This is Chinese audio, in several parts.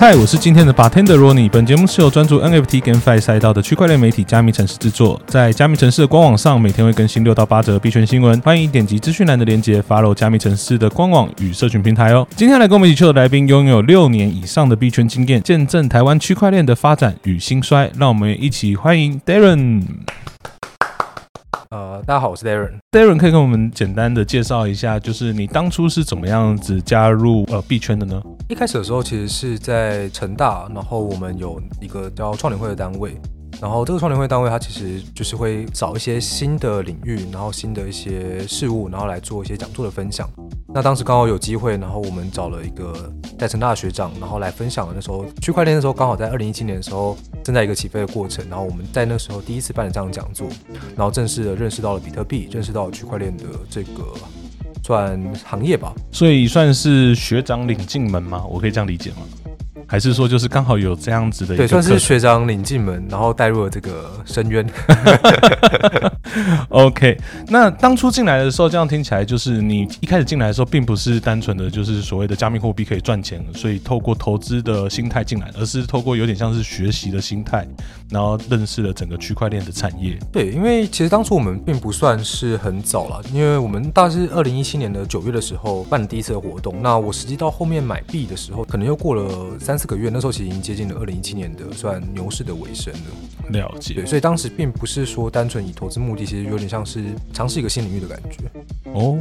嗨，我是今天的 bartender Ronnie。本节目是由专注 NFT GameFi 赛道的区块链媒体加密城市制作，在加密城市的官网上每天会更新六到八则币圈新闻，欢迎点击资讯栏的链接，follow 加密城市的官网与社群平台哦。今天来跟我们一起秀的来宾拥有六年以上的币圈经验，见证台湾区块链的发展与兴衰，让我们一起欢迎 Darren。呃，大家好，我是 Darren。Darren 可以跟我们简单的介绍一下，就是你当初是怎么样子加入呃币圈的呢？一开始的时候，其实是在成大，然后我们有一个叫创联会的单位，然后这个创联会单位它其实就是会找一些新的领域，然后新的一些事物，然后来做一些讲座的分享。那当时刚好有机会，然后我们找了一个在成大的学长，然后来分享。那时候区块链的时候，刚好在二零一七年的时候正在一个起飞的过程，然后我们在那时候第一次办了这样的讲座，然后正式的认识到了比特币，认识到了区块链的这个算行业吧。所以算是学长领进门吗？我可以这样理解吗？还是说就是刚好有这样子的一个对，算是学长领进门，然后带入了这个深渊。OK，那当初进来的时候，这样听起来就是你一开始进来的时候，并不是单纯的就是所谓的加密货币可以赚钱，所以透过投资的心态进来，而是透过有点像是学习的心态，然后认识了整个区块链的产业。对，因为其实当初我们并不算是很早了，因为我们大概是二零一七年的九月的时候办第一次的活动。那我实际到后面买币的时候，可能又过了三四个月，那时候其实已经接近了二零一七年的算牛市的尾声了。了解对，所以当时并不是说单纯以投资目的，其实有点像是尝试一个新领域的感觉。哦，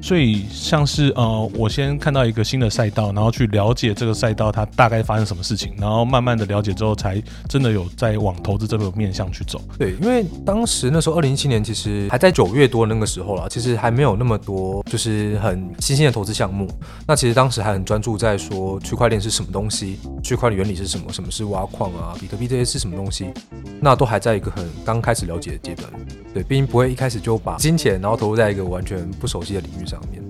所以像是呃，我先看到一个新的赛道，然后去了解这个赛道它大概发生什么事情，然后慢慢的了解之后，才真的有在往投资这个面向去走。对，因为当时那时候二零一七年其实还在九月多那个时候了，其实还没有那么多就是很新兴的投资项目。那其实当时还很专注在说区块链是什么东西，区块链原理是什么，什么是挖矿啊，比特币这些是什么东西，那都还在一个很刚开始了解的阶段。对，毕竟不会一开始就把金钱然后投入在一个完全不熟悉的领域上面。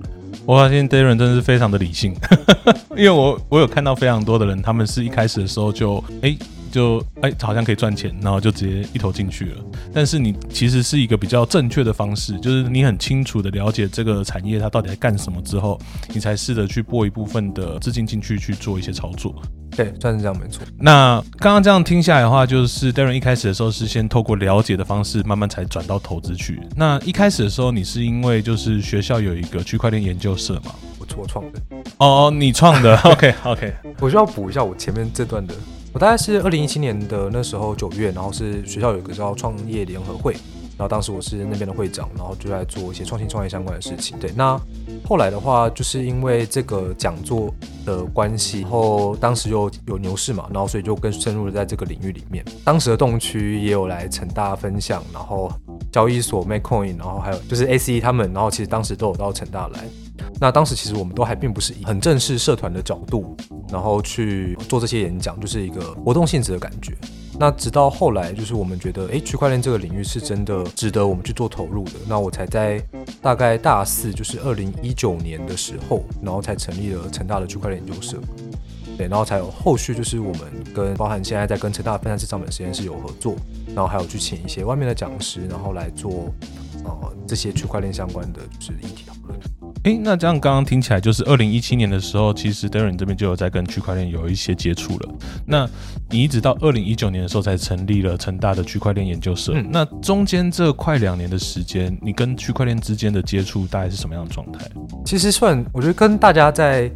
我发现 Darren 真的是非常的理性，因为我我有看到非常多的人，他们是一开始的时候就哎、就哎、好像可以赚钱，然后就直接一头进去了。但是你其实是一个比较正确的方式，就是你很清楚的了解这个产业它到底在干什么之后，你才试着去拨一部分的资金进去去做一些操作。对，算是这样没错。那刚刚这样听下来的话，就是 Darren 一开始的时候是先透过了解的方式，慢慢才转到投资去。那一开始的时候，你是因为就是学校有一个区块链研究社嘛？我我创的。哦，你创的，OK OK，我需要补一下我前面这段的。我大概是二零一七年的那时候九月，然后是学校有一个叫创业联合会，然后当时我是那边的会长，然后就在做一些创新创业相关的事情。对，那后来的话，就是因为这个讲座的关系，然后当时又有牛市嘛，然后所以就更深入的在这个领域里面。当时的动区也有来成大分享，然后交易所 MakeCoin，然后还有就是 ACE 他们，然后其实当时都有到成大来。那当时其实我们都还并不是以很正式社团的角度，然后去做这些演讲，就是一个活动性质的感觉。那直到后来，就是我们觉得，诶，区块链这个领域是真的值得我们去做投入的。那我才在大概大四，就是二零一九年的时候，然后才成立了成大的区块链研究社。对，然后才有后续，就是我们跟包含现在在跟成大分散式账本实验室有合作，然后还有去请一些外面的讲师，然后来做呃这些区块链相关的就是议题讨论。诶，那这样刚刚听起来就是二零一七年的时候，其实 Darren 这边就有在跟区块链有一些接触了。那你一直到二零一九年的时候才成立了成大的区块链研究社。嗯那中间这快两年的时间，你跟区块链之间的接触大概是什么样的状态？其实算，我觉得跟大家在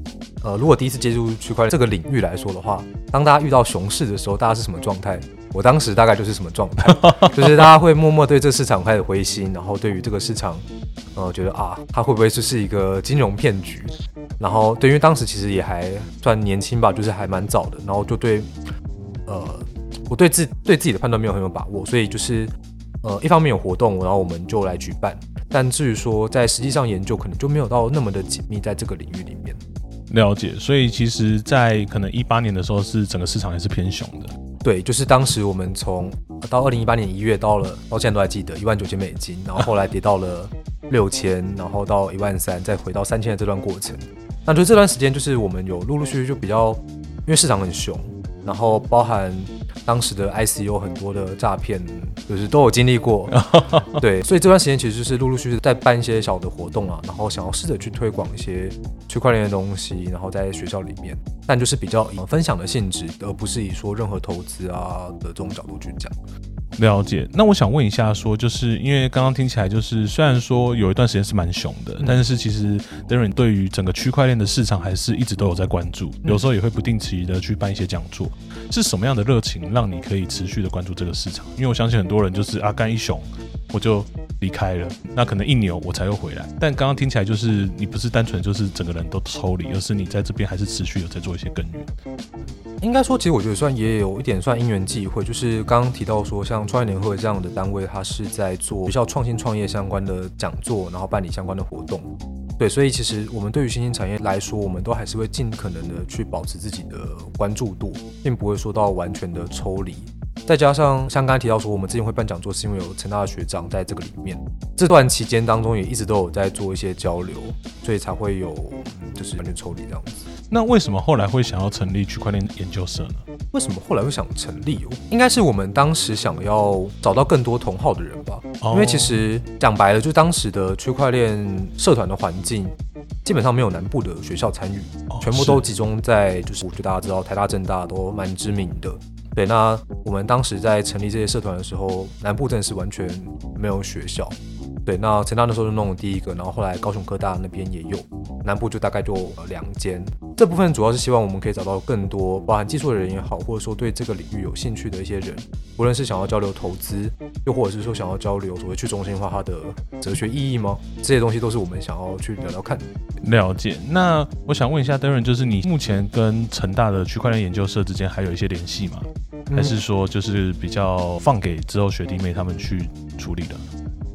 呃，如果第一次接触区块链这个领域来说的话，当大家遇到熊市的时候，大家是什么状态？我当时大概就是什么状态，就是大家会默默对这个市场开始灰心，然后对于这个市场，呃，觉得啊，它会不会就是一个金融骗局？然后对，因为当时其实也还算年轻吧，就是还蛮早的，然后就对，呃，我对自对自己的判断没有很有把握，所以就是呃，一方面有活动，然后我们就来举办，但至于说在实际上研究，可能就没有到那么的紧密在这个领域里面。了解，所以其实，在可能一八年的时候，是整个市场还是偏熊的。对，就是当时我们从到二零一八年一月到了，到现在都还记得一万九千美金，然后后来跌到了六千，然后到一万三，再回到三千的这段过程。那就这段时间，就是我们有陆陆续续就比较，因为市场很熊，然后包含当时的 IC 有很多的诈骗，就是都有经历过。对，所以这段时间其实就是陆陆续续在办一些小的活动啊，然后想要试着去推广一些区块链的东西，然后在学校里面，但就是比较以分享的性质，而不是以说任何投资啊的这种角度去讲。了解，那我想问一下，说就是因为刚刚听起来就是虽然说有一段时间是蛮熊的，但是其实 Darren 对于整个区块链的市场还是一直都有在关注，有时候也会不定期的去办一些讲座。是什么样的热情让你可以持续的关注这个市场？因为我相信很多人就是啊干一熊我就离开了，那可能一牛我才又回来。但刚刚听起来就是你不是单纯就是整个人都抽离，而是你在这边还是持续有在做一些耕耘。应该说，其实我觉得算也有一点算因缘际会，就是刚刚提到说，像创业联会这样的单位，它是在做学校创新创业相关的讲座，然后办理相关的活动。对，所以其实我们对于新兴产业来说，我们都还是会尽可能的去保持自己的关注度，并不会说到完全的抽离。再加上像刚才提到说，我们之前会办讲座，是因为有成大的学长在这个里面，这段期间当中也一直都有在做一些交流，所以才会有就是完全抽离这样子。那为什么后来会想要成立区块链研究社呢？为什么后来会想成立？哦，应该是我们当时想要找到更多同好的人吧。因为其实讲白了，就当时的区块链社团的环境，基本上没有南部的学校参与，全部都集中在就是，我觉得大家知道台大、政大都蛮知名的。对，那我们当时在成立这些社团的时候，南部真的是完全没有学校。对，那成大的时候就弄了第一个，然后后来高雄科大那边也有，南部就大概就两间。这部分主要是希望我们可以找到更多，包含技术的人也好，或者说对这个领域有兴趣的一些人，无论是想要交流投资，又或者是说想要交流所谓去中心化它的哲学意义吗？这些东西都是我们想要去聊聊看。了解。那我想问一下 Darren，就是你目前跟成大的区块链研究社之间还有一些联系吗？还是说就是比较放给之后学弟妹他们去处理的？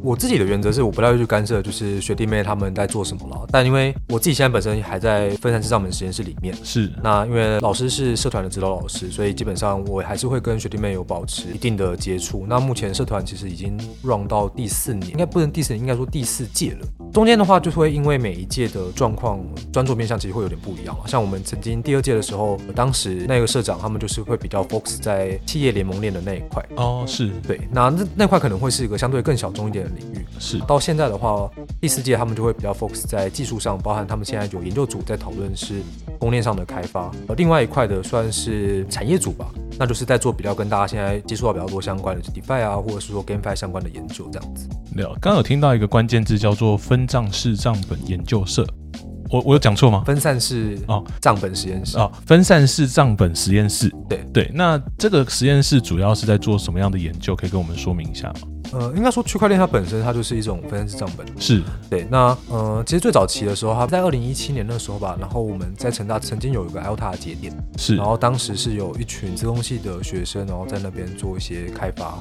我自己的原则是，我不太会去干涉，就是学弟妹他们在做什么了。但因为我自己现在本身还在分散式上门实验室里面，是那因为老师是社团的指导老师，所以基本上我还是会跟学弟妹有保持一定的接触。那目前社团其实已经 run 到第四年，应该不能第四年，应该说第四届了。中间的话就会因为每一届的状况，专注面向其实会有点不一样。像我们曾经第二届的时候，当时那个社长他们就是会比较 focus 在企业联盟链的那一块。哦，是对，那那那块可能会是一个相对更小众一点的领域。是到现在的话，第四届他们就会比较 focus 在技术上，包含他们现在有研究组在讨论是供应链上的开发。而另外一块的算是产业组吧，那就是在做比较跟大家现在接触到比较多相关的 DeFi 啊，或者是说 GameFi 相关的研究这样子。了，刚刚有听到一个关键字叫做分账式账本研究社，我我有讲错吗？分散式哦，账本实验室哦，分散式账本实验室。对对，那这个实验室主要是在做什么样的研究？可以跟我们说明一下吗？呃，应该说区块链它本身它就是一种分散式账本，是对。那呃，其实最早期的时候，它在二零一七年那时候吧，然后我们在成大曾经有一个 Alta 的节点，是，然后当时是有一群自工系的学生，然后在那边做一些开发，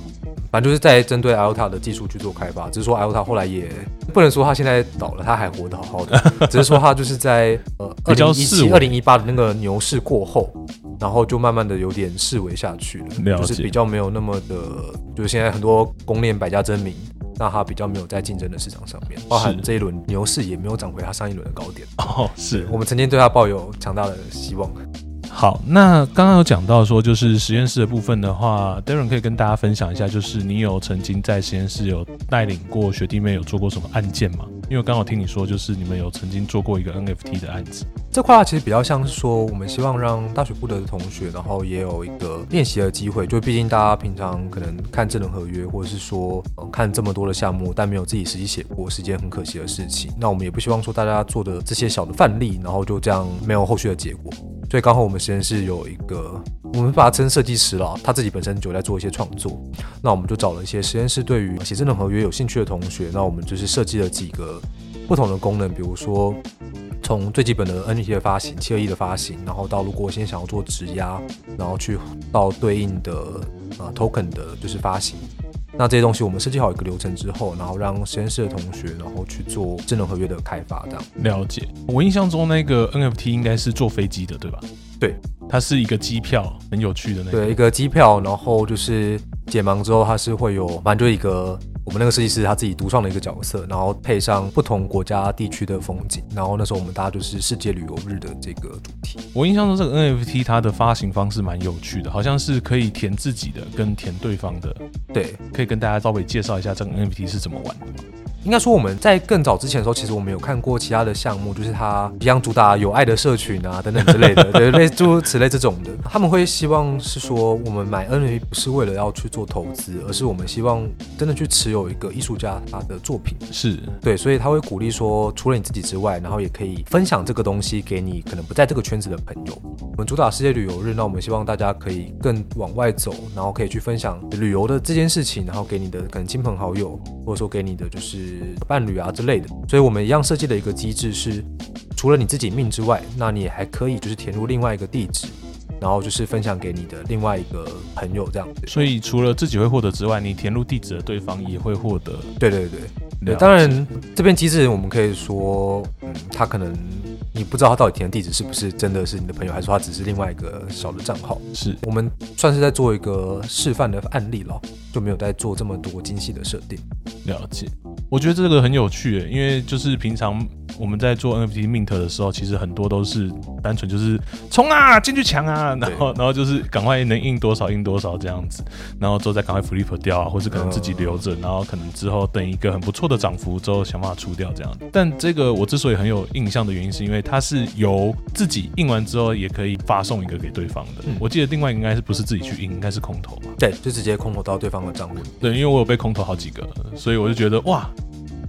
反正就是在针对 Alta 的技术去做开发。只是说 Alta 后来也不能说他现在倒了，他还活得好好的，只是说他就是在呃二零一七、二零一八的那个牛市过后，然后就慢慢的有点式微下去了，就是比较没有那么的，就是现在很多公链百家争鸣，那它比较没有在竞争的市场上面，包含这一轮牛市也没有涨回它上一轮的高点。哦，是我们曾经对它抱有强大的希望。好，那刚刚有讲到说，就是实验室的部分的话，Darren 可以跟大家分享一下，就是你有曾经在实验室有带领过学弟妹有做过什么案件吗？因为刚好听你说，就是你们有曾经做过一个 NFT 的案子。这块其实比较像是说，我们希望让大学部的同学，然后也有一个练习的机会。就毕竟大家平常可能看智能合约，或者是说看这么多的项目，但没有自己实际写过，是件很可惜的事情。那我们也不希望说大家做的这些小的范例，然后就这样没有后续的结果。所以刚好我们实验室有一个，我们把它称设计师了，他自己本身就在做一些创作。那我们就找了一些实验室对于写智能合约有兴趣的同学，那我们就是设计了几个不同的功能，比如说。从最基本的 NFT 的发行、七二一的发行，然后到如果现在想要做质押，然后去到对应的呃 token 的就是发行，那这些东西我们设计好一个流程之后，然后让实验室的同学然后去做智能合约的开发，这样了解。我印象中那个 NFT 应该是坐飞机的，对吧？对，它是一个机票，很有趣的那个对一个机票，然后就是解盲之后它是会有，反正就一个我们那个设计师他自己独创的一个角色，然后配上不同国家地区的风景，然后那时候我们大家就是世界旅游日的这个主题。我印象中这个 NFT 它的发行方式蛮有趣的，好像是可以填自己的跟填对方的，对，可以跟大家稍微介绍一下这个 NFT 是怎么玩的吗？应该说我们在更早之前的时候，其实我们有看过其他的项目，就是它一样主打有爱的社群啊等等之类的，对，类诸如此类这种的。他们会希望是说，我们买 NFT 不是为了要去做投资，而是我们希望真的去持有一个艺术家他的作品。是对，所以他会鼓励说，除了你自己之外，然后也可以分享这个东西给你可能不在这个圈子的朋友。我们主打世界旅游日，那我们希望大家可以更往外走，然后可以去分享旅游的这件事情，然后给你的可能亲朋好友，或者说给你的就是伴侣啊之类的。所以我们一样设计的一个机制是，除了你自己命之外，那你也还可以就是填入另外一个地址。然后就是分享给你的另外一个朋友这样子，所以除了自己会获得之外，你填入地址的对方也会获得。对对对对，当然这边机制我们可以说，嗯，他可能你不知道他到底填的地址是不是真的是你的朋友，还是说他只是另外一个小的账号。是我们算是在做一个示范的案例了，就没有在做这么多精细的设定。了解，我觉得这个很有趣，因为就是平常。我们在做 NFT mint 的时候，其实很多都是单纯就是冲啊进去抢啊，然后然后就是赶快能印多少印多少这样子，然后之后再赶快 flip 掉啊，或是可能自己留着，然后可能之后等一个很不错的涨幅之后想办法出掉这样。但这个我之所以很有印象的原因，是因为它是由自己印完之后也可以发送一个给对方的。我记得另外应该是不是自己去印，应该是空投嘛？对，就直接空投到对方的账户。对，因为我有被空投好几个，所以我就觉得哇。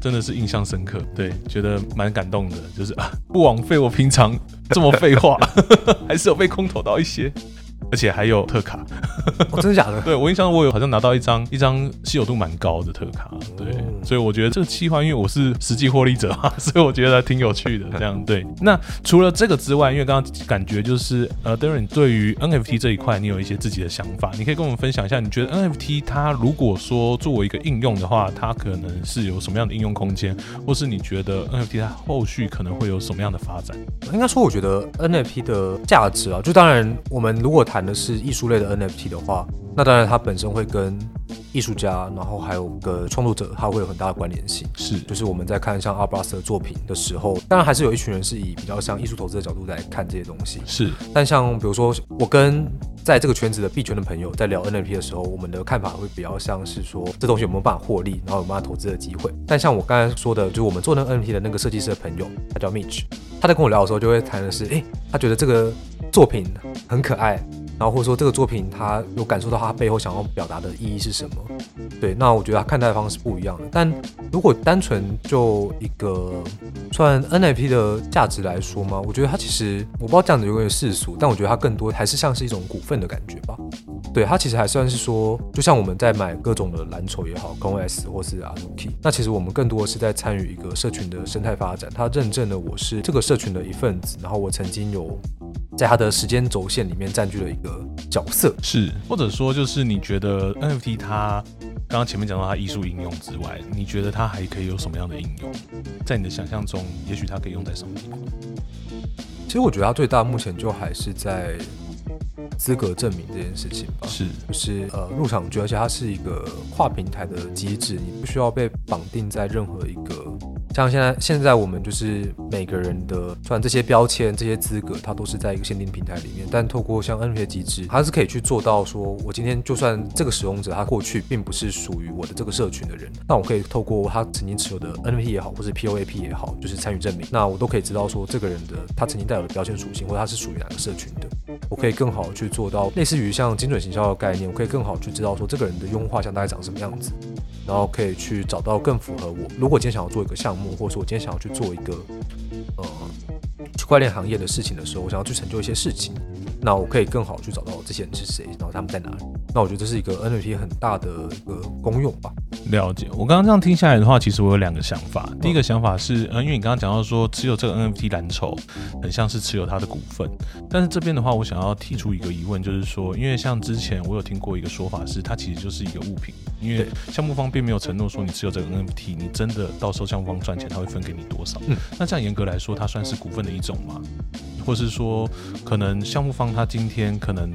真的是印象深刻，对，觉得蛮感动的，就是啊，不枉费我平常这么废话，还是有被空投到一些。而且还有特卡，真的假的？对我印象我有好像拿到一张一张稀有度蛮高的特卡，对，所以我觉得这个计划，因为我是实际获利者嘛，所以我觉得挺有趣的。这样 对。那除了这个之外，因为刚刚感觉就是呃，Darren 对于 NFT 这一块，你有一些自己的想法，你可以跟我们分享一下。你觉得 NFT 它如果说作为一个应用的话，它可能是有什么样的应用空间，或是你觉得 NFT 它后续可能会有什么样的发展？应该说，我觉得 NFT 的价值啊，就当然我们如果谈。的是艺术类的 NFT 的话，那当然它本身会跟艺术家，然后还有个创作者，它会有很大的关联性。是，就是我们在看像阿布拉斯的作品的时候，当然还是有一群人是以比较像艺术投资的角度来看这些东西。是，但像比如说我跟在这个圈子的币圈的朋友在聊 NFT 的时候，我们的看法会比较像是说这东西有没有办法获利，然后有没有投资的机会。但像我刚才说的，就是我们做那个 NFT 的那个设计师的朋友，他叫 Mitch，他在跟我聊的时候就会谈的是，哎，他觉得这个作品很可爱。然后或者说这个作品，他有感受到他背后想要表达的意义是什么？对，那我觉得他看待的方式不一样的。但如果单纯就一个算 NFT 的价值来说嘛，我觉得它其实我不知道这样子有没有世俗，但我觉得它更多还是像是一种股份的感觉吧。对，它其实还算是说，就像我们在买各种的蓝筹也好，Con S 或是 Azuki，那其实我们更多的是在参与一个社群的生态发展。它认证了我是这个社群的一份子，然后我曾经有。在它的时间轴线里面占据了一个角色，是或者说就是你觉得 NFT 它刚刚前面讲到它艺术应用之外，你觉得它还可以有什么样的应用？在你的想象中，也许它可以用在什么地方？其实我觉得它最大目前就还是在资格证明这件事情吧，是就是呃入场券，而且它是一个跨平台的机制，你不需要被绑定在任何一个。像现在，现在我们就是每个人的，虽然这些标签、这些资格，它都是在一个限定平台里面，但透过像 NFT 机制，它是可以去做到，说我今天就算这个使用者他过去并不是属于我的这个社群的人，那我可以透过他曾经持有的 NFT 也好，或是 POAP 也好，就是参与证明，那我都可以知道说这个人的他曾经带有的标签属性，或者他是属于哪个社群的，我可以更好去做到类似于像精准行销的概念，我可以更好去知道说这个人的用户画像大概长什么样子。然后可以去找到更符合我。如果今天想要做一个项目，或者说我今天想要去做一个呃区块链行业的事情的时候，我想要去成就一些事情，那我可以更好去找到这些人是谁，然后他们在哪里。那我觉得这是一个 NFT 很大的一个功用吧。了解。我刚刚这样听下来的话，其实我有两个想法。第一个想法是，嗯，因为你刚刚讲到说持有这个 NFT 蓝筹，很像是持有它的股份。但是这边的话，我想要提出一个疑问，就是说，因为像之前我有听过一个说法是，它其实就是一个物品。因为项目方并没有承诺说你持有这个 NFT，你真的到时候项目方赚钱，他会分给你多少？嗯，那这样严格来说，它算是股份的一种吗？或是说，可能项目方他今天可能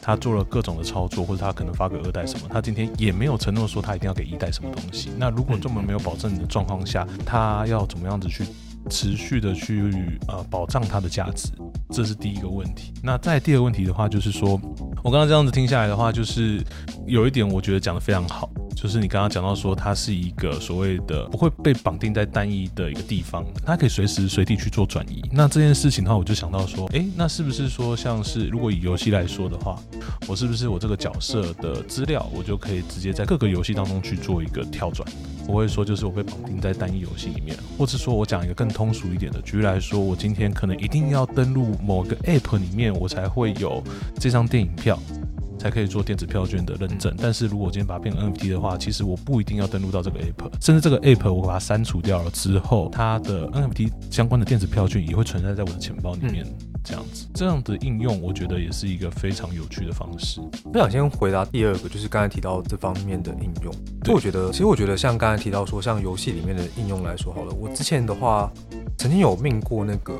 他做了各种的操作，或者他可能发个二代什么，他今天也没有承诺说他一定要给一代什么东西。那如果这么没有保证的状况下，他要怎么样子去持续的去呃保障它的价值？这是第一个问题。那再第二个问题的话，就是说我刚刚这样子听下来的话，就是有一点我觉得讲的非常好。就是你刚刚讲到说，它是一个所谓的不会被绑定在单一的一个地方，它可以随时随地去做转移。那这件事情的话，我就想到说，诶，那是不是说像是如果以游戏来说的话，我是不是我这个角色的资料，我就可以直接在各个游戏当中去做一个跳转？不会说就是我被绑定在单一游戏里面，或是说我讲一个更通俗一点的，举例来说，我今天可能一定要登录某个 App 里面，我才会有这张电影票。才可以做电子票券的认证，但是如果今天把它变成 NFT 的话，其实我不一定要登录到这个 app，甚至这个 app 我把它删除掉了之后，它的 NFT 相关的电子票券也会存在在我的钱包里面。这样子，这样的应用，我觉得也是一个非常有趣的方式。我想先回答第二个，就是刚才提到这方面的应用。就我觉得，其实我觉得像刚才提到说，像游戏里面的应用来说好了，我之前的话曾经有命过那个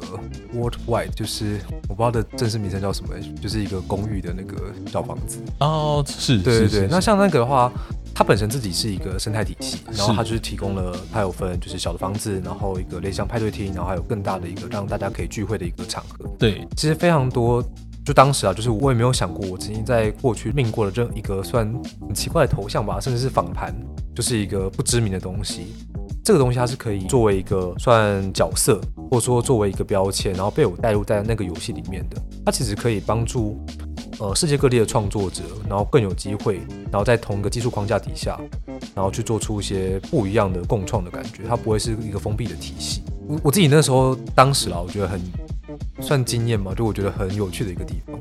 World Wide，就是我不知道的正式名称叫什么，就是一个公寓的那个小房子。哦，是，对对对。那像那个的话。它本身自己是一个生态体系，然后它就是提供了，它有分就是小的房子，然后一个类似派对厅，然后还有更大的一个让大家可以聚会的一个场合。对，其实非常多。就当时啊，就是我也没有想过，我曾经在过去命过的这一个算很奇怪的头像吧，甚至是访盘，就是一个不知名的东西。这个东西它是可以作为一个算角色，或者说作为一个标签，然后被我带入在那个游戏里面的。它其实可以帮助。呃，世界各地的创作者，然后更有机会，然后在同一个技术框架底下，然后去做出一些不一样的共创的感觉，它不会是一个封闭的体系。我我自己那时候当时啊，我觉得很算经验嘛，就我觉得很有趣的一个地方。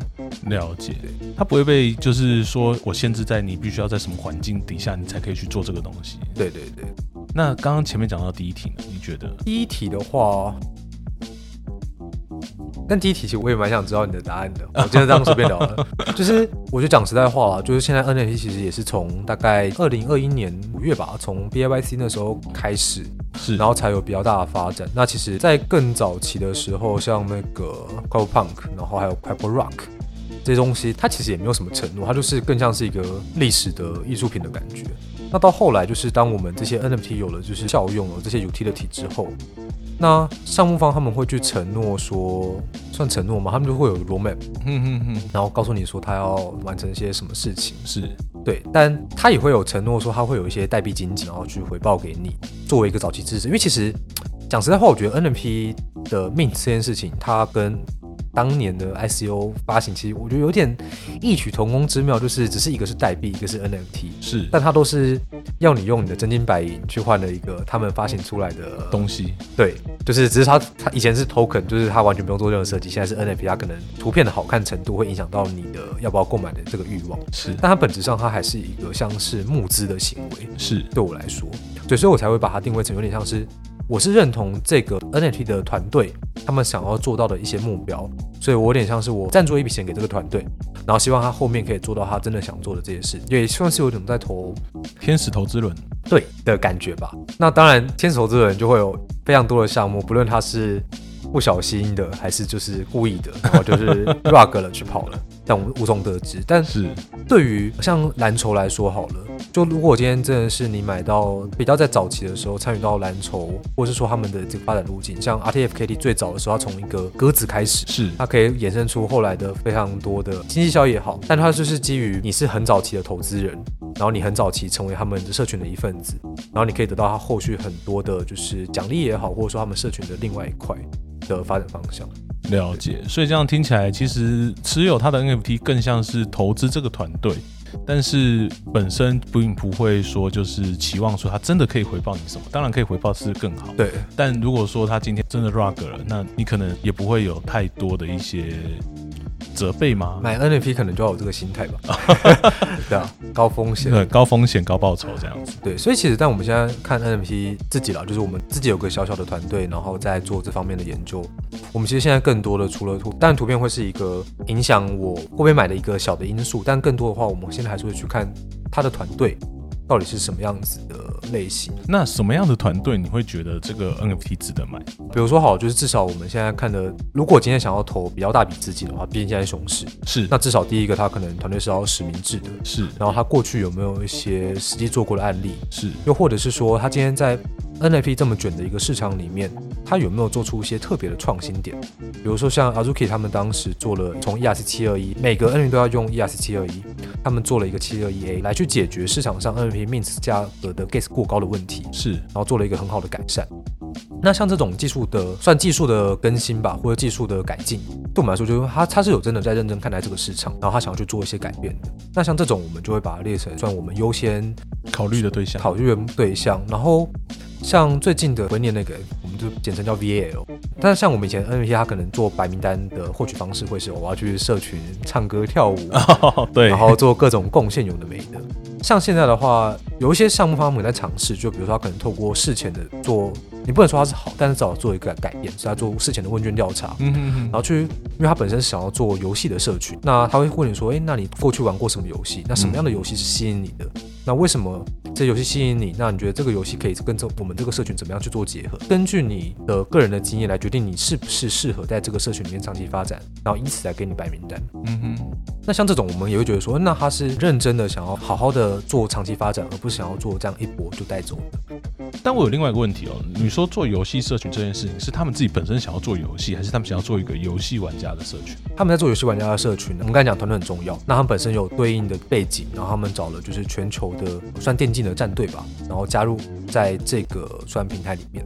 了解，它不会被就是说我限制在你必须要在什么环境底下，你才可以去做这个东西。对对对。那刚刚前面讲到第一题呢，你觉得第一题的话？但第一题其实我也蛮想知道你的答案的，我今天这样随便聊了。就是我就讲实在话啦，就是现在 NFT 其实也是从大概二零二一年五月吧，从 B I Y C 那时候开始，是，然后才有比较大的发展。那其实，在更早期的时候，像那个 c o Punk，然后还有 Purple Rock 这些东西，它其实也没有什么承诺，它就是更像是一个历史的艺术品的感觉。那到后来，就是当我们这些 NFT 有了就是效用了这些 utility 之后。那项目方他们会去承诺说，算承诺吗？他们就会有 roadmap，然后告诉你说他要完成一些什么事情，是对，但他也会有承诺说他会有一些代币经济，然后去回报给你，作为一个早期支持。因为其实讲实在话，我觉得 NFT 的 mint 这件事情，它跟当年的 ICO 发行，其实我觉得有点异曲同工之妙，就是只是一个是代币，一个是 NFT，是，但它都是要你用你的真金白银去换了一个他们发行出来的东西。对，就是只是它它以前是 token，就是它完全不用做任何设计，现在是 NFT，它可能图片的好看程度会影响到你的要不要购买的这个欲望。是，但它本质上它还是一个像是募资的行为。是，对我来说，对，所以我才会把它定位成有点像是。我是认同这个 NFT 的团队，他们想要做到的一些目标，所以我有点像是我赞助一笔钱给这个团队，然后希望他后面可以做到他真的想做的这些事，也算是有种在投天使投资轮对的感觉吧。那当然，天使投资人就会有非常多的项目，不论他是不小心的还是就是故意的，然后就是 rug 了去跑了。但我们无从得知。但是对于像蓝筹来说，好了，就如果今天真的是你买到比较在早期的时候参与到蓝筹，或是说他们的这个发展路径，像 RTFKT 最早的时候，它从一个鸽子开始，是。它可以衍生出后来的非常多的经济效益也好，但它就是基于你是很早期的投资人，然后你很早期成为他们的社群的一份子，然后你可以得到它后续很多的就是奖励也好，或者说他们社群的另外一块的发展方向。了解，所以这样听起来，其实持有它的 NFT 更像是投资这个团队，但是本身并不会说就是期望说他真的可以回报你什么，当然可以回报是更好。对，但如果说他今天真的 rug 了，那你可能也不会有太多的一些。责备吗？买 NFT 可能就要有这个心态吧。对啊，高风险，对，高风险高报酬这样子。对，所以其实，但我们现在看 NFT 自己了，就是我们自己有个小小的团队，然后在做这方面的研究。我们其实现在更多的除了图，但图片会是一个影响我会不会买的一个小的因素，但更多的话，我们现在还是会去看他的团队到底是什么样子的类型。那什么样的团队你会觉得这个 NFT 值得买？比如说好，就是至少我们现在看的，如果今天想要投比较大笔资金的话，毕竟现在熊市，是。那至少第一个他可能团队是要实名制的，是。然后他过去有没有一些实际做过的案例，是。又或者是说他今天在 NFT 这么卷的一个市场里面，它有没有做出一些特别的创新点？比如说像 Azuki 他们当时做了从 ERC 七二一，每个 NFT 都要用 ERC 七二一，他们做了一个七二一 A 来去解决市场上 NFT mint 价格的 gas 过高的问题，是然后做了一个很好的改善。那像这种技术的算技术的更新吧，或者技术的改进，对我们来说，就是他他是有真的在认真看待这个市场，然后他想要去做一些改变的。那像这种，我们就会把它列成算我们优先考虑的对象。考虑的对象。然后像最近的会念那个，我们就简称叫 VAL。但是像我们以前 NFT，他可能做白名单的获取方式会是我要去社群唱歌跳舞，对，然后做各种贡献，有的没的。像现在的话，有一些项目方面在尝试，就比如说他可能透过事前的做，你不能说它是好，但是至少做一个改变，是他做事前的问卷调查，嗯嗯嗯然后去，因为他本身是想要做游戏的社群，那他会问你说，诶，那你过去玩过什么游戏？那什么样的游戏是吸引你的？那为什么这游戏吸引你？那你觉得这个游戏可以跟这我们这个社群怎么样去做结合？根据你的个人的经验来决定你是不是适合在这个社群里面长期发展，然后以此来给你白名单。嗯哼，那像这种，我们也会觉得说，那他是认真的想要好好的做长期发展，而不是想要做这样一波就带走的。但我有另外一个问题哦，你说做游戏社群这件事情，是他们自己本身想要做游戏，还是他们想要做一个游戏玩家的社群？他们在做游戏玩家的社群呢，我们刚才讲团队很重要，那他们本身有对应的背景，然后他们找了就是全球的算电竞的战队吧，然后加入在这个算平台里面。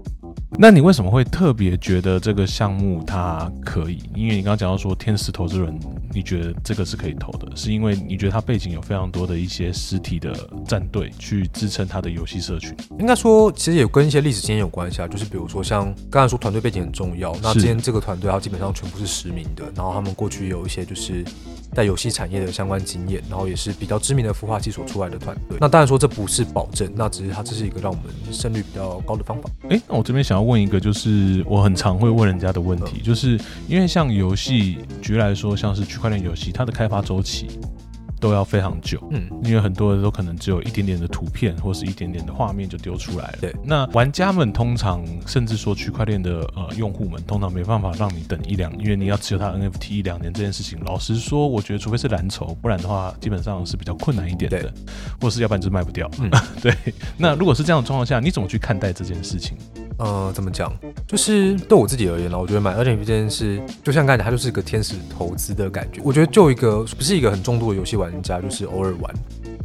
那你为什么会特别觉得这个项目它可以？因为你刚刚讲到说天使投资人，你觉得这个是可以投的，是因为你觉得它背景有非常多的一些实体的战队去支撑它的游戏社群。应该说，其实也跟一些历史经验有关系啊。就是比如说，像刚才说团队背景很重要，那今天这个团队它基本上全部是实名的，然后他们过去有一些就是在游戏产业的相关经验，然后也是比较知名的孵化器所出来的团队。那当然说这不是保证，那只是它这是一个让我们胜率比较高的方法。诶，那我这边想要问一个，就是我很常会问人家的问题，就是因为像游戏，举例来说，像是区块链游戏，它的开发周期都要非常久。嗯，因为很多人都可能只有一点点的图片或是一点点的画面就丢出来了。对那玩家们通常甚至说区块链的呃用户们通常没办法让你等一两，因为你要持有它 NFT 一两年这件事情，老实说，我觉得除非是蓝筹，不然的话基本上是比较困难一点的对，或是要不然就是卖不掉。嗯 对。那如果是这样的状况下，你怎么去看待这件事情？呃，怎么讲？就是对我自己而言呢，我觉得买 NFT 这件事，就像刚才讲，它就是一个天使投资的感觉。我觉得就一个不是一个很重度的游戏玩家，就是偶尔玩。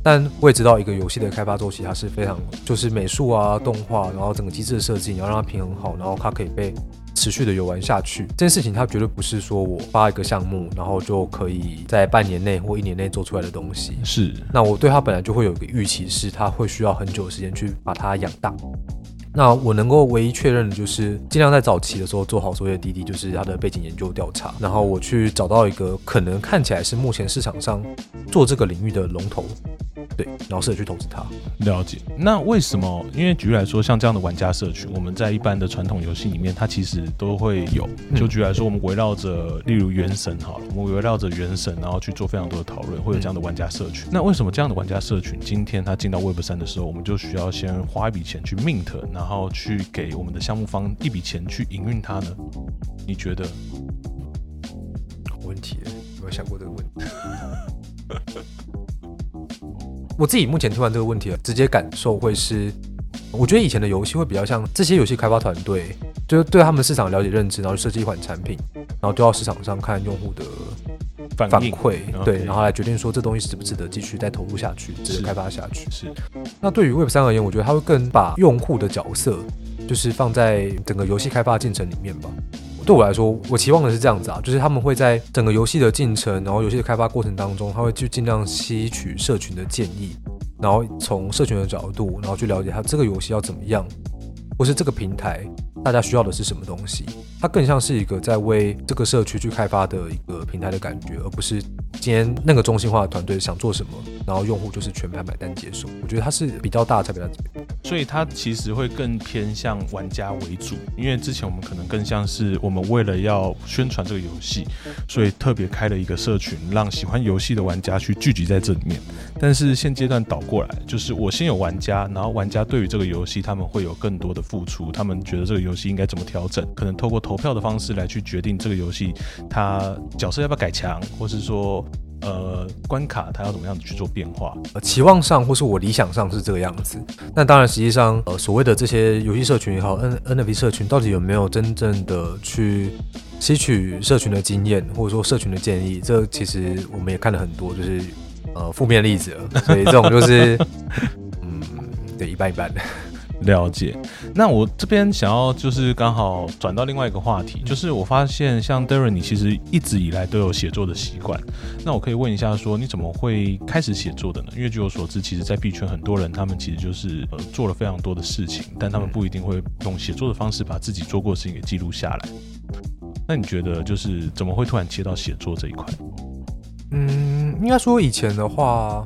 但我也知道，一个游戏的开发周期，它是非常就是美术啊、动画，然后整个机制的设计，你要让它平衡好，然后它可以被持续的游玩下去。这件事情，它绝对不是说我发一个项目，然后就可以在半年内或一年内做出来的东西。是那我对它本来就会有一个预期，是它会需要很久的时间去把它养大。那我能够唯一确认的就是，尽量在早期的时候做好所有的滴滴，就是它的背景研究调查，然后我去找到一个可能看起来是目前市场上做这个领域的龙头，对，然后试着去投资它。了解。那为什么？因为举例来说，像这样的玩家社群，我们在一般的传统游戏里面，它其实都会有。就举例来说，我们围绕着例如原神好了，我们围绕着原神，然后去做非常多的讨论，会有这样的玩家社群。那为什么这样的玩家社群，今天它进到 Web 三的时候，我们就需要先花一笔钱去 mint，然后去给我们的项目方一笔钱去营运它呢？你觉得？好问题耶，有没有想过这个问题？我自己目前听完这个问题啊，直接感受会是，我觉得以前的游戏会比较像这些游戏开发团队，就是对他们市场了解认知，然后设计一款产品，然后丢到市场上看用户的反反馈，对，然后来决定说这东西值不值得继续再投入下去，值得开发下去。是那对于 Web 三而言，我觉得它会更把用户的角色，就是放在整个游戏开发进程里面吧。对我来说，我期望的是这样子啊，就是他们会在整个游戏的进程，然后游戏的开发过程当中，他会去尽量吸取社群的建议，然后从社群的角度，然后去了解他这个游戏要怎么样，或是这个平台大家需要的是什么东西。它更像是一个在为这个社区去开发的一个平台的感觉，而不是今天那个中心化的团队想做什么，然后用户就是全盘买单接受。我觉得它是比较大的差别。所以它其实会更偏向玩家为主，因为之前我们可能更像是我们为了要宣传这个游戏，所以特别开了一个社群，让喜欢游戏的玩家去聚集在这里面。但是现阶段倒过来，就是我先有玩家，然后玩家对于这个游戏他们会有更多的付出，他们觉得这个游游戏应该怎么调整，可能透过投票的方式来去决定这个游戏它角色要不要改强，或是说。呃，关卡它要怎么样子去做变化？呃，期望上或是我理想上是这个样子。那当然，实际上，呃，所谓的这些游戏社群也好，N N F 社群到底有没有真正的去吸取社群的经验，或者说社群的建议？这其实我们也看了很多，就是呃负面例子。所以这种就是，嗯，对，一半一半。了解，那我这边想要就是刚好转到另外一个话题，就是我发现像 Darren，你其实一直以来都有写作的习惯。那我可以问一下，说你怎么会开始写作的呢？因为据我所知，其实，在币圈很多人，他们其实就是呃做了非常多的事情，但他们不一定会用写作的方式把自己做过的事情给记录下来。那你觉得就是怎么会突然切到写作这一块？嗯，应该说以前的话。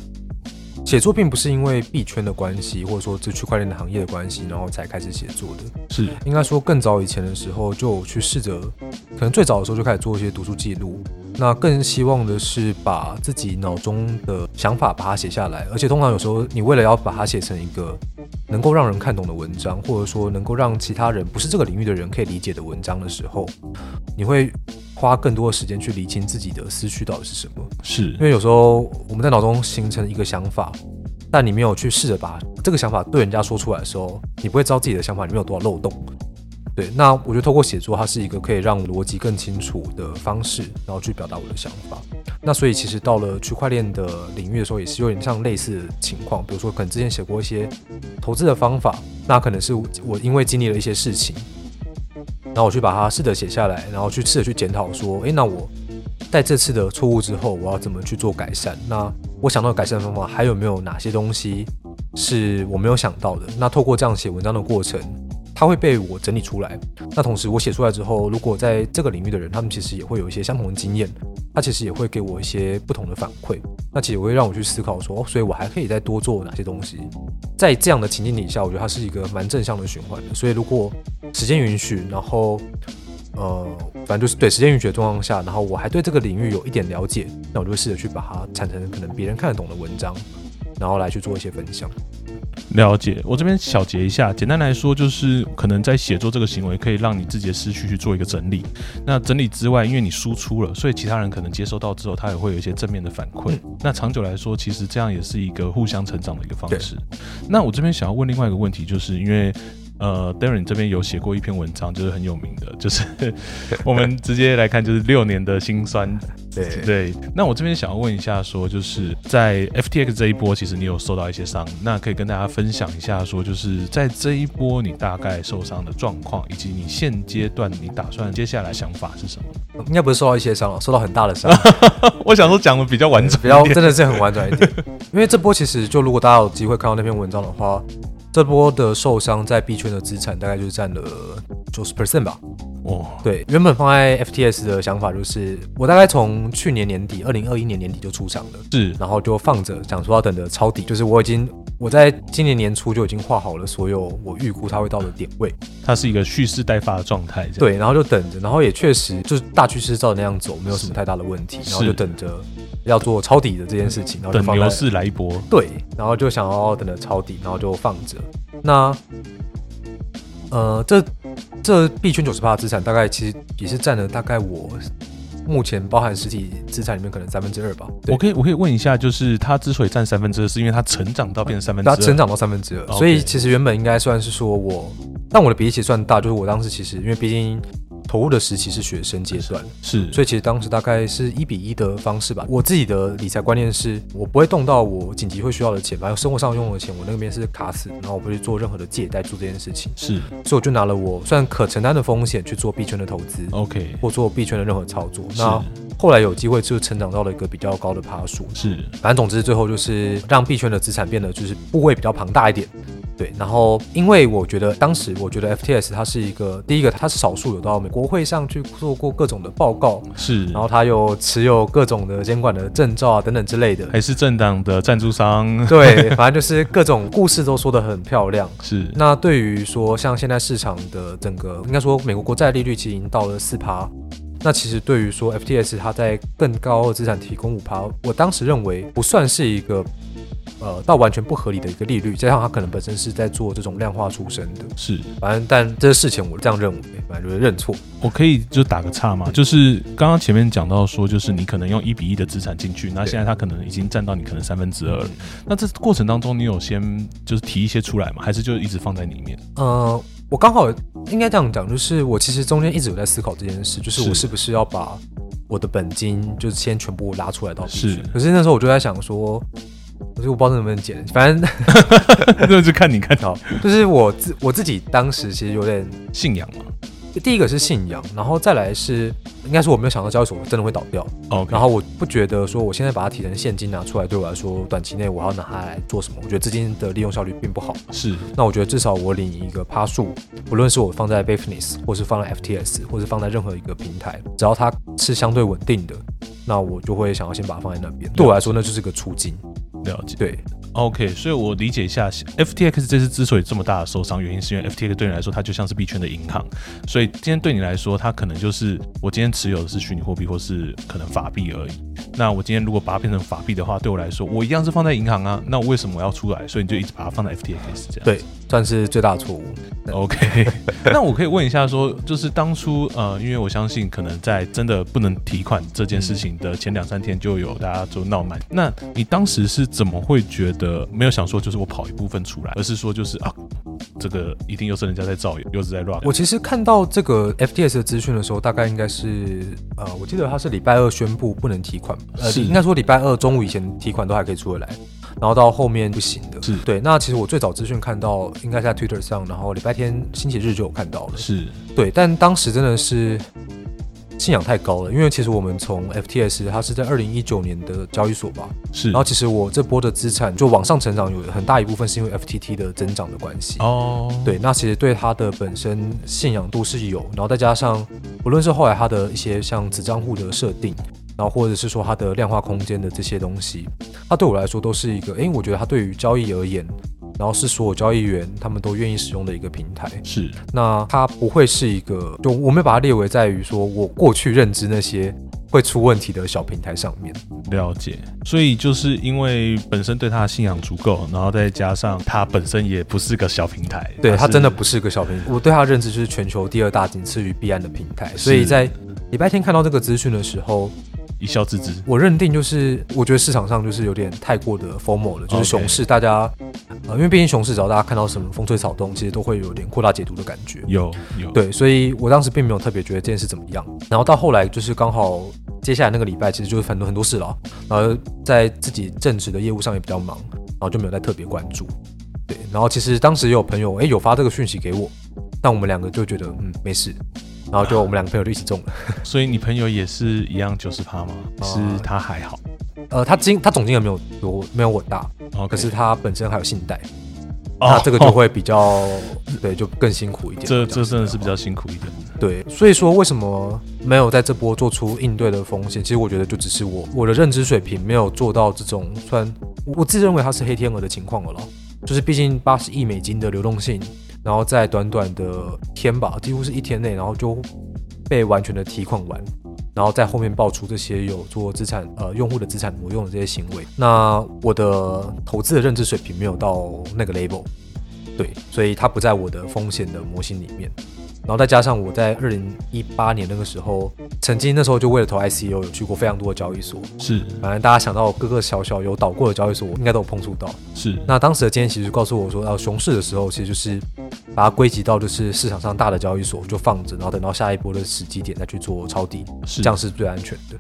写作并不是因为币圈的关系，或者说这区块链的行业的关系，然后才开始写作的。是应该说更早以前的时候就去试着，可能最早的时候就开始做一些读书记录。那更希望的是把自己脑中的想法把它写下来，而且通常有时候你为了要把它写成一个能够让人看懂的文章，或者说能够让其他人不是这个领域的人可以理解的文章的时候，你会花更多的时间去理清自己的思绪到底是什么。是因为有时候我们在脑中形成一个想法，但你没有去试着把这个想法对人家说出来的时候，你不会知道自己的想法里面有多少漏洞。对，那我觉得透过写作，它是一个可以让逻辑更清楚的方式，然后去表达我的想法。那所以其实到了区块链的领域的时候，也是有点像类似的情况。比如说，可能之前写过一些投资的方法，那可能是我因为经历了一些事情，然后我去把它试着写下来，然后去试着去检讨说，诶，那我在这次的错误之后，我要怎么去做改善？那我想到改善的方法还有没有哪些东西是我没有想到的？那透过这样写文章的过程。它会被我整理出来。那同时，我写出来之后，如果在这个领域的人，他们其实也会有一些相同的经验，他其实也会给我一些不同的反馈。那其实会让我去思考说，所以我还可以再多做哪些东西。在这样的情境底下，我觉得它是一个蛮正向的循环的。所以如果时间允许，然后呃，反正就是对时间允许的状况下，然后我还对这个领域有一点了解，那我就会试着去把它产成可能别人看得懂的文章，然后来去做一些分享。了解，我这边小结一下，简单来说就是可能在写作这个行为可以让你自己的思绪去做一个整理。那整理之外，因为你输出了，所以其他人可能接收到之后，他也会有一些正面的反馈。那长久来说，其实这样也是一个互相成长的一个方式。那我这边想要问另外一个问题，就是因为。呃，Darren 这边有写过一篇文章，就是很有名的，就是 我们直接来看，就是六年的辛酸。对对。那我这边想要问一下，说就是在 FTX 这一波，其实你有受到一些伤，那可以跟大家分享一下，说就是在这一波你大概受伤的状况，以及你现阶段你打算接下来想法是什么？应该不是受到一些伤，受到很大的伤。我想说讲的比较完整，比较真的是很完整一点。因为这波其实就如果大家有机会看到那篇文章的话。这波的受伤在币圈的资产大概就是占了九十 percent 吧。哦，对，原本放在 FTS 的想法就是，我大概从去年年底，二零二一年年底就出场了，是，然后就放着，想说要等着抄底，就是我已经我在今年年初就已经画好了所有我预估它会到的点位，它是一个蓄势待发的状态，对，然后就等着，然后也确实就是大趋势照那样走，没有什么太大的问题，然后就等着要做抄底的这件事情，然后等牛市来一波，对，然后就想要等着抄底，然后就放着，那。呃，这这币圈九十八的资产，大概其实也是占了大概我目前包含实体资产里面可能三分之二吧。我可以我可以问一下，就是它之所以占三分之二，是因为它成长到变成三分之二，它成长到三分之二，所以其实原本应该算是说我，但我的比例其实算大，就是我当时其实因为毕竟。投入的时期是学生阶段，是，所以其实当时大概是一比一的方式吧。我自己的理财观念是，我不会动到我紧急会需要的钱，反正生活上用的钱，我那边是卡死，然后我不去做任何的借贷做这件事情。是，所以我就拿了我算可承担的风险去做币圈的投资，OK，或做币圈的任何操作。那后来有机会就成长到了一个比较高的爬数，是，反正总之最后就是让币圈的资产变得就是部位比较庞大一点。对，然后因为我觉得当时我觉得 FTS 它是一个第一个，它是少数有到美国会上去做过各种的报告，是，然后它又持有各种的监管的证照啊等等之类的，还是政党的赞助商，对，反正就是各种故事都说的很漂亮。是，那对于说像现在市场的整个，应该说美国国债利率其实已经到了四趴。那其实对于说 FTS 它在更高的资产提供五趴，我当时认为不算是一个呃到完全不合理的一个利率，加上他可能本身是在做这种量化出身的，是，反正但这个事情我这样认为，反正就是认错。我可以就打个岔嘛，就是刚刚前面讲到说，就是你可能用一比一的资产进去，那现在他可能已经占到你可能三分之二了，那这过程当中你有先就是提一些出来吗？还是就一直放在里面？呃。我刚好应该这样讲，就是我其实中间一直有在思考这件事，就是我是不是要把我的本金就是先全部拉出来到是，可是那时候我就在想说，我不知道能不能减，反正 那就看你看到，就是我自我自己当时其实有点信仰嘛。第一个是信仰，然后再来是，应该是我没有想到交易所真的会倒掉。哦，然后我不觉得说我现在把它提成现金拿出来，对我来说短期内我要拿它来做什么？我觉得资金的利用效率并不好。是，那我觉得至少我领一个趴数，不论是我放在 b a f i n e s s 或是放在 FTS，或是放在任何一个平台，只要它是相对稳定的，那我就会想要先把它放在那边。对我来说，那就是个出金。了解。对。OK，所以我理解一下，FTX 这次之所以这么大的受伤，原因是因为 FTX 对你来说，它就像是币圈的银行，所以今天对你来说，它可能就是我今天持有的是虚拟货币或是可能法币而已。那我今天如果把它变成法币的话，对我来说，我一样是放在银行啊。那我为什么我要出来？所以你就一直把它放在 FTX 这样。对，算是最大的错误。OK，那我可以问一下，说就是当初呃，因为我相信可能在真的不能提款这件事情的前两三天，就有大家就闹蛮。那你当时是怎么会觉得没有想说就是我跑一部分出来，而是说就是啊，这个一定又是人家在造谣，又是在乱。我其实看到这个 FTS 的资讯的时候，大概应该是呃，我记得他是礼拜二宣布不能提款，呃，应该说礼拜二中午以前提款都还可以出得来。然后到后面不行的，是对。那其实我最早资讯看到应该在 Twitter 上，然后礼拜天、星期日就有看到了。是对，但当时真的是信仰太高了，因为其实我们从 FTS 它是在二零一九年的交易所吧，是。然后其实我这波的资产就往上成长，有很大一部分是因为 FTT 的增长的关系。哦，对，那其实对它的本身信仰度是有，然后再加上不论是后来它的一些像子账户的设定。然后或者是说它的量化空间的这些东西，它对我来说都是一个，哎，我觉得它对于交易而言，然后是所有交易员他们都愿意使用的一个平台。是，那它不会是一个，就我没有把它列为在于说我过去认知那些会出问题的小平台上面。了解，所以就是因为本身对它的信仰足够，然后再加上它本身也不是个小平台，对它真的不是个小平台。我对它的认知就是全球第二大，仅次于币安的平台。所以在礼拜天看到这个资讯的时候。一笑置之。我认定就是，我觉得市场上就是有点太过的 formal 了，就是熊市，大家呃，因为毕竟熊市，只要大家看到什么风吹草动，其实都会有点扩大解读的感觉。有有。对，所以我当时并没有特别觉得这件事怎么样。然后到后来就是刚好接下来那个礼拜，其实就是很多很多事了，然后在自己正职的业务上也比较忙，然后就没有再特别关注。对，然后其实当时也有朋友哎有发这个讯息给我，但我们两个就觉得嗯没事。然后就我们两个朋友就一起中了，所以你朋友也是一样九十趴吗？是他还好，呃，他金他总金额没有多没有我大，可是他本身还有信贷，哦、那这个就会比较对，就更辛苦一点。这这真的是比较辛苦一点。对，所以说为什么没有在这波做出应对的风险？其实我觉得就只是我我的认知水平没有做到这种算我自认为它是黑天鹅的情况了咯，就是毕竟八十亿美金的流动性。然后在短短的天吧，几乎是一天内，然后就被完全的提款完，然后在后面爆出这些有做资产呃用户的资产挪用的这些行为，那我的投资的认知水平没有到那个 level，对，所以它不在我的风险的模型里面。然后再加上我在二零一八年那个时候，曾经那时候就为了投 ICO 有去过非常多的交易所，是，反正大家想到各个小小有倒过的交易所，我应该都有碰触到。是，那当时的经验其实告诉我说，要熊市的时候，其实就是把它归集到就是市场上大的交易所就放着，然后等到下一波的时机点再去做抄底，是这样是最安全的。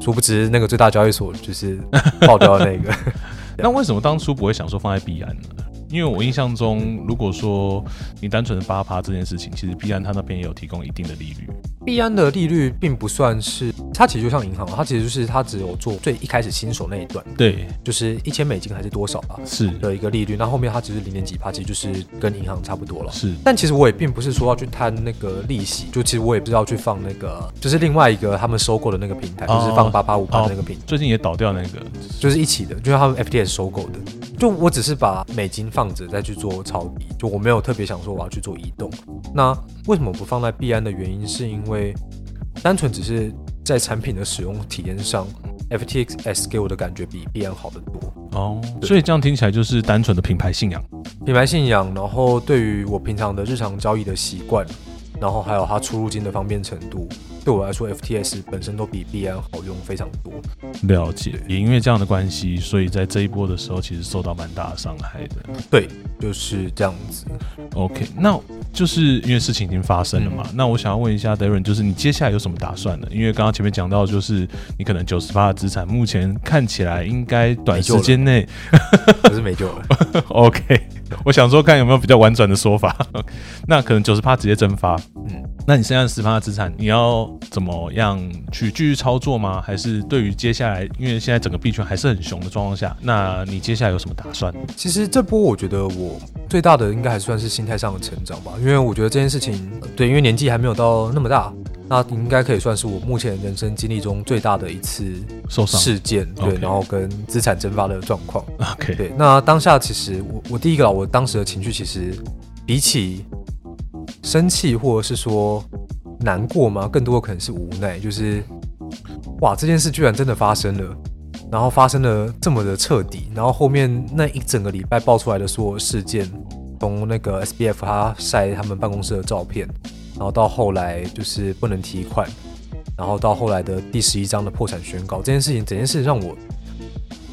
殊不知那个最大交易所就是爆掉的那个。那为什么当初不会想说放在币安呢？因为我印象中，如果说你单纯的八趴这件事情，其实币安他那边也有提供一定的利率。币安的利率并不算是，它其实就像银行，它其实就是它只有做最一开始新手那一段，对，就是一千美金还是多少吧是的一个利率，那后面它只是零点几趴，其实就是跟银行差不多了。是，但其实我也并不是说要去摊那个利息，就其实我也不是要去放那个，就是另外一个他们收购的那个平台，哦就是放八八五八的那个平台，最近也倒掉那个，就是一起的，就是他们 FTS 收购的。就我只是把美金放着再去做抄底，就我没有特别想说我要去做移动。那为什么不放在币安的原因，是因为单纯只是在产品的使用体验上，FTX 给我的感觉比币安好得多。哦，所以这样听起来就是单纯的品牌信仰。品牌信仰，然后对于我平常的日常交易的习惯，然后还有它出入金的方便程度，对我来说，FTS 本身都比币安好用非常多。了解，也因为这样的关系，所以在这一波的时候，其实受到蛮大的伤害的。对，就是这样子。OK，那就是因为事情已经发生了嘛。那我想要问一下 Darren，就是你接下来有什么打算呢？因为刚刚前面讲到，就是你可能九十八的资产，目前看起来应该短时间内 可是没救了。OK。我想说看有没有比较婉转的说法。那可能九十趴直接蒸发。嗯，那你剩下十趴的资产，你要怎么样去继续操作吗？还是对于接下来，因为现在整个币圈还是很熊的状况下，那你接下来有什么打算？其实这波我觉得我最大的应该还算是心态上的成长吧，因为我觉得这件事情，对，因为年纪还没有到那么大，那应该可以算是我目前人生经历中最大的一次受伤事件，对然后跟资产蒸发的状况。？OK，对，那当下其实我我第一个啊，我当时的情绪其实比起生气或者是说难过吗，更多的可能是无奈，就是哇，这件事居然真的发生了，然后发生了这么的彻底，然后后面那一整个礼拜爆出来的所有事件，从那个 SBF 他晒他们办公室的照片，然后到后来就是不能提款，然后到后来的第十一章的破产宣告，这件事情，整件事让我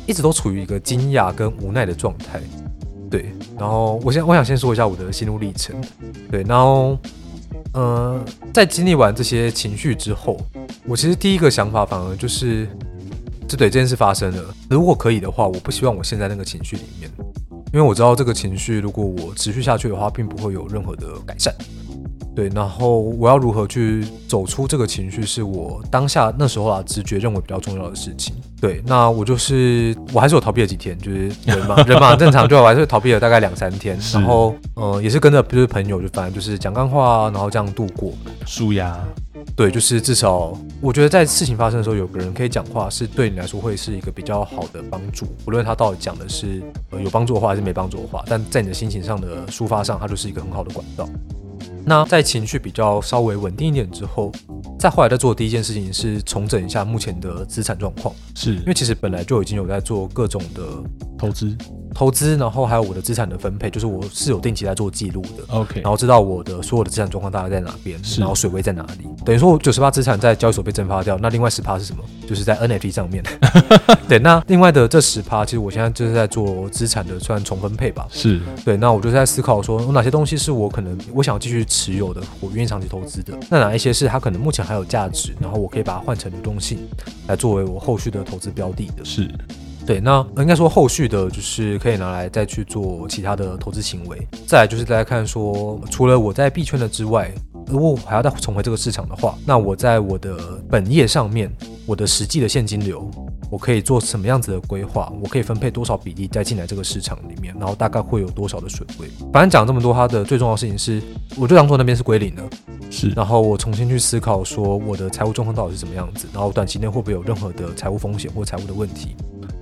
一直都处于一个惊讶跟无奈的状态。对，然后我先我想先说一下我的心路历程。对，然后呃，在经历完这些情绪之后，我其实第一个想法反而就是，这对这件事发生了，如果可以的话，我不希望我陷在那个情绪里面，因为我知道这个情绪如果我持续下去的话，并不会有任何的改善。对，然后我要如何去走出这个情绪，是我当下那时候啊直觉认为比较重要的事情。对，那我就是我还是有逃避了几天，就是人嘛，人嘛正常，就我还是逃避了大概两三天，然后呃也是跟着就是朋友，就反正就是讲干话啊，然后这样度过。舒压。对，就是至少我觉得在事情发生的时候，有个人可以讲话，是对你来说会是一个比较好的帮助。无论他到底讲的是呃有帮助的话还是没帮助的话，但在你的心情上的抒发上，它就是一个很好的管道。那在情绪比较稍微稳定一点之后，再后来再做的第一件事情是重整一下目前的资产状况，是。因为其实本来就已经有在做各种的投资投资，然后还有我的资产的分配，就是我是有定期在做记录的。，OK，然后知道我的所有的资产状况大概在哪边，是然后水位在哪里。等于说，我九十八资产在交易所被蒸发掉，那另外十趴是什么？就是在 NFT 上面。对，那另外的这十趴，其实我现在就是在做资产的算重分配吧。是对，那我就在思考说，有哪些东西是我可能我想要继续持有的，我愿意长期投资的。那哪一些是它可能目前还有价值，然后我可以把它换成流动性，来作为我后续的投资标的的。是对，那应该说后续的就是可以拿来再去做其他的投资行为。再来就是大家看说，除了我在币圈的之外，如果我还要再重回这个市场的话，那我在我的本业上面，我的实际的现金流，我可以做什么样子的规划？我可以分配多少比例再进来这个市场里面，然后大概会有多少的水位？反正讲这么多，它的最重要的事情是，我就当做那边是归零了。是然后我重新去思考说我的财务状况到底是怎么样子，然后短期内会不会有任何的财务风险或财务的问题。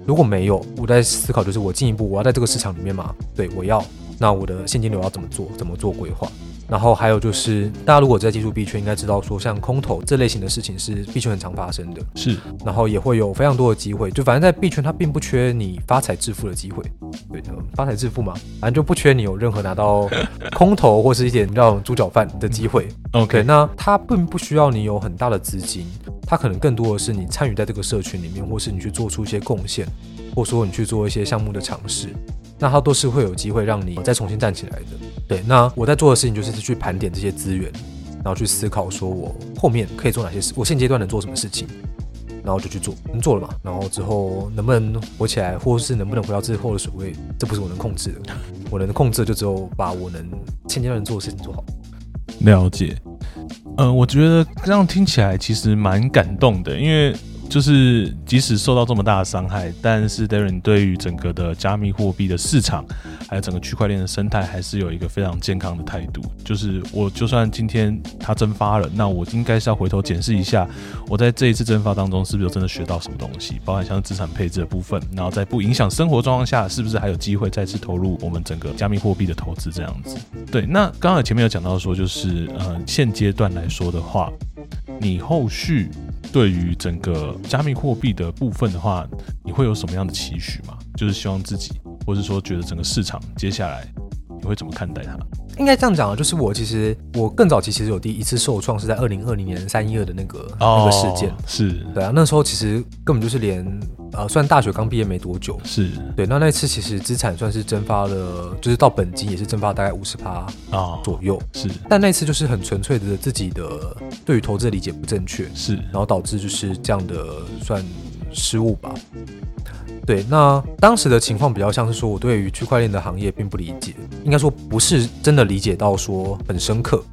如果没有，我在思考就是我进一步我要在这个市场里面嘛，对我要，那我的现金流要怎么做，怎么做规划。然后还有就是，大家如果在接触币圈，应该知道说，像空投这类型的事情是币圈很常发生的，是然后也会有非常多的机会。就反正在币圈，它并不缺你发财致富的机会，对，呃发财致富嘛，反正就不缺你有任何拿到空投或是一点让猪脚饭的机会。OK，那它并不需要你有很大的资金，它可能更多的是你参与在这个社群里面，或是你去做出一些贡献，或说你去做一些项目的尝试，那它都是会有机会让你再重新站起来的。对，那我在做的事情就是去盘点这些资源，然后去思考说我后面可以做哪些事，我现阶段能做什么事情。然后就去做，能做了嘛？然后之后能不能活起来，或是能不能回到之后的水位，这不是我能控制的。我能控制就只有把我能现阶段能做的事情做好。了解，呃，我觉得这样听起来其实蛮感动的，因为就是即使受到这么大的伤害，但是 Darren 对于整个的加密货币的市场，还有整个区块链的生态，还是有一个非常健康的态度。就是我就算今天它蒸发了，那我应该是要回头检视一下，我在这一次蒸发当中是不是真的学到什么东西，包含像资产配置的部分，然后在不影响生活状况下，是不是还有机会再次投入我们整个加密货币的投资这样子？对，那刚刚前面有讲到说，就是呃现阶段来说的话，你后续对于整个加密货币的部分的话，你会有什么样的期许吗？就是希望自己，或是说觉得整个市场接下来你会怎么看待它？应该这样讲啊，就是我其实我更早期其实有第一次受创是在二零二零年三一二的那个、那个事件，是对啊，那时候其实根本就是连呃，算大学刚毕业没多久，是。对，那那次其实资产算是蒸发了，就是到本金也是蒸发大概五十趴啊，左右，是。但那次就是很纯粹的自己的对于投资的理解不正确，是，然后导致就是这样的算失误吧。对，那当时的情况比较像是说，我对于区块链的行业并不理解，应该说不是真的理解到说很深刻，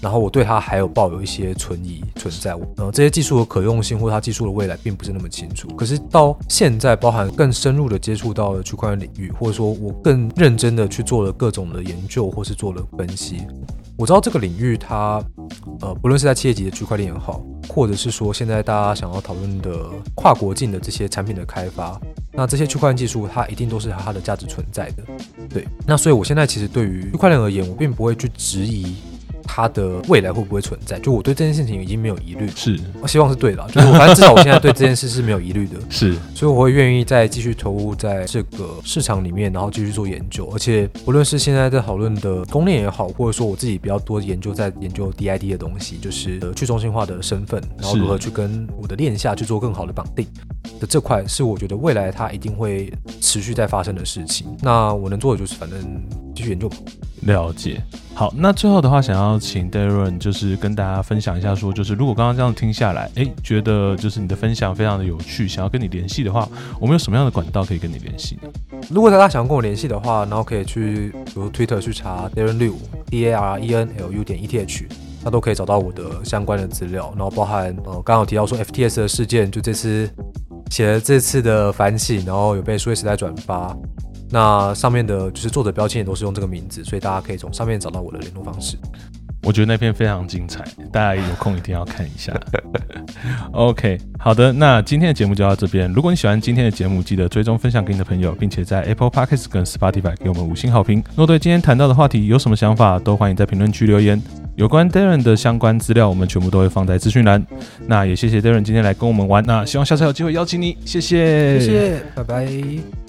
然后我对它还有抱有一些存疑存在，呃，这些技术的可用性或它技术的未来并不是那么清楚。可是到现在，包含更深入的接触到了区块链领域，或者说我更认真的去做了各种的研究，或是做了分析。我知道这个领域它，呃，不论是在企业级的区块链也好，或者是说现在大家想要讨论的跨国境的这些产品的开发，那这些区块链技术它一定都是它的价值存在的。对，那所以我现在其实对于区块链而言，我并不会去质疑它的未来会不会存在，就我对这件事情已经没有疑虑，是，我希望是对的，就是我反正至少我现在对这件事是没有疑虑的，是，所以我会愿意再继续投入在这个市场里面，然后继续做研究，而且不论是现在在讨论的公链也好，或者说我自己比较多研究在研究 DID 的东西，就是呃去中心化的身份，然后如何去跟我的链下去做更好的绑定的这块，是我觉得未来它一定会持续在发生的事情。那我能做的就是反正继续研究。了解。好，那最后的话，想要请 Darren 就是跟大家分享一下，说就是如果刚刚这样听下来，诶，觉得就是你的分享非常的有趣，想要跟你联系的话，我们有什么样的管道可以跟你联系呢？如果大家想要跟我联系的话，然后可以去比如 Twitter 去查 Darren Liu D A R E N L U 点 E T H，那都可以找到我的相关的资料，然后包含呃刚刚有提到说 F T S 的事件，就这次写了这次的反省，然后有被数位时代转发。那上面的就是作者标签也都是用这个名字，所以大家可以从上面找到我的联络方式。我觉得那篇非常精彩，大家有空一定要看一下。OK，好的，那今天的节目就到这边。如果你喜欢今天的节目，记得追踪分享给你的朋友，并且在 Apple Podcast 跟 Spotify 给我们五星好评。若对今天谈到的话题有什么想法，都欢迎在评论区留言。有关 Darren 的相关资料，我们全部都会放在资讯栏。那也谢谢 Darren 今天来跟我们玩，那希望下次有机会邀请你，谢谢，谢谢，拜拜。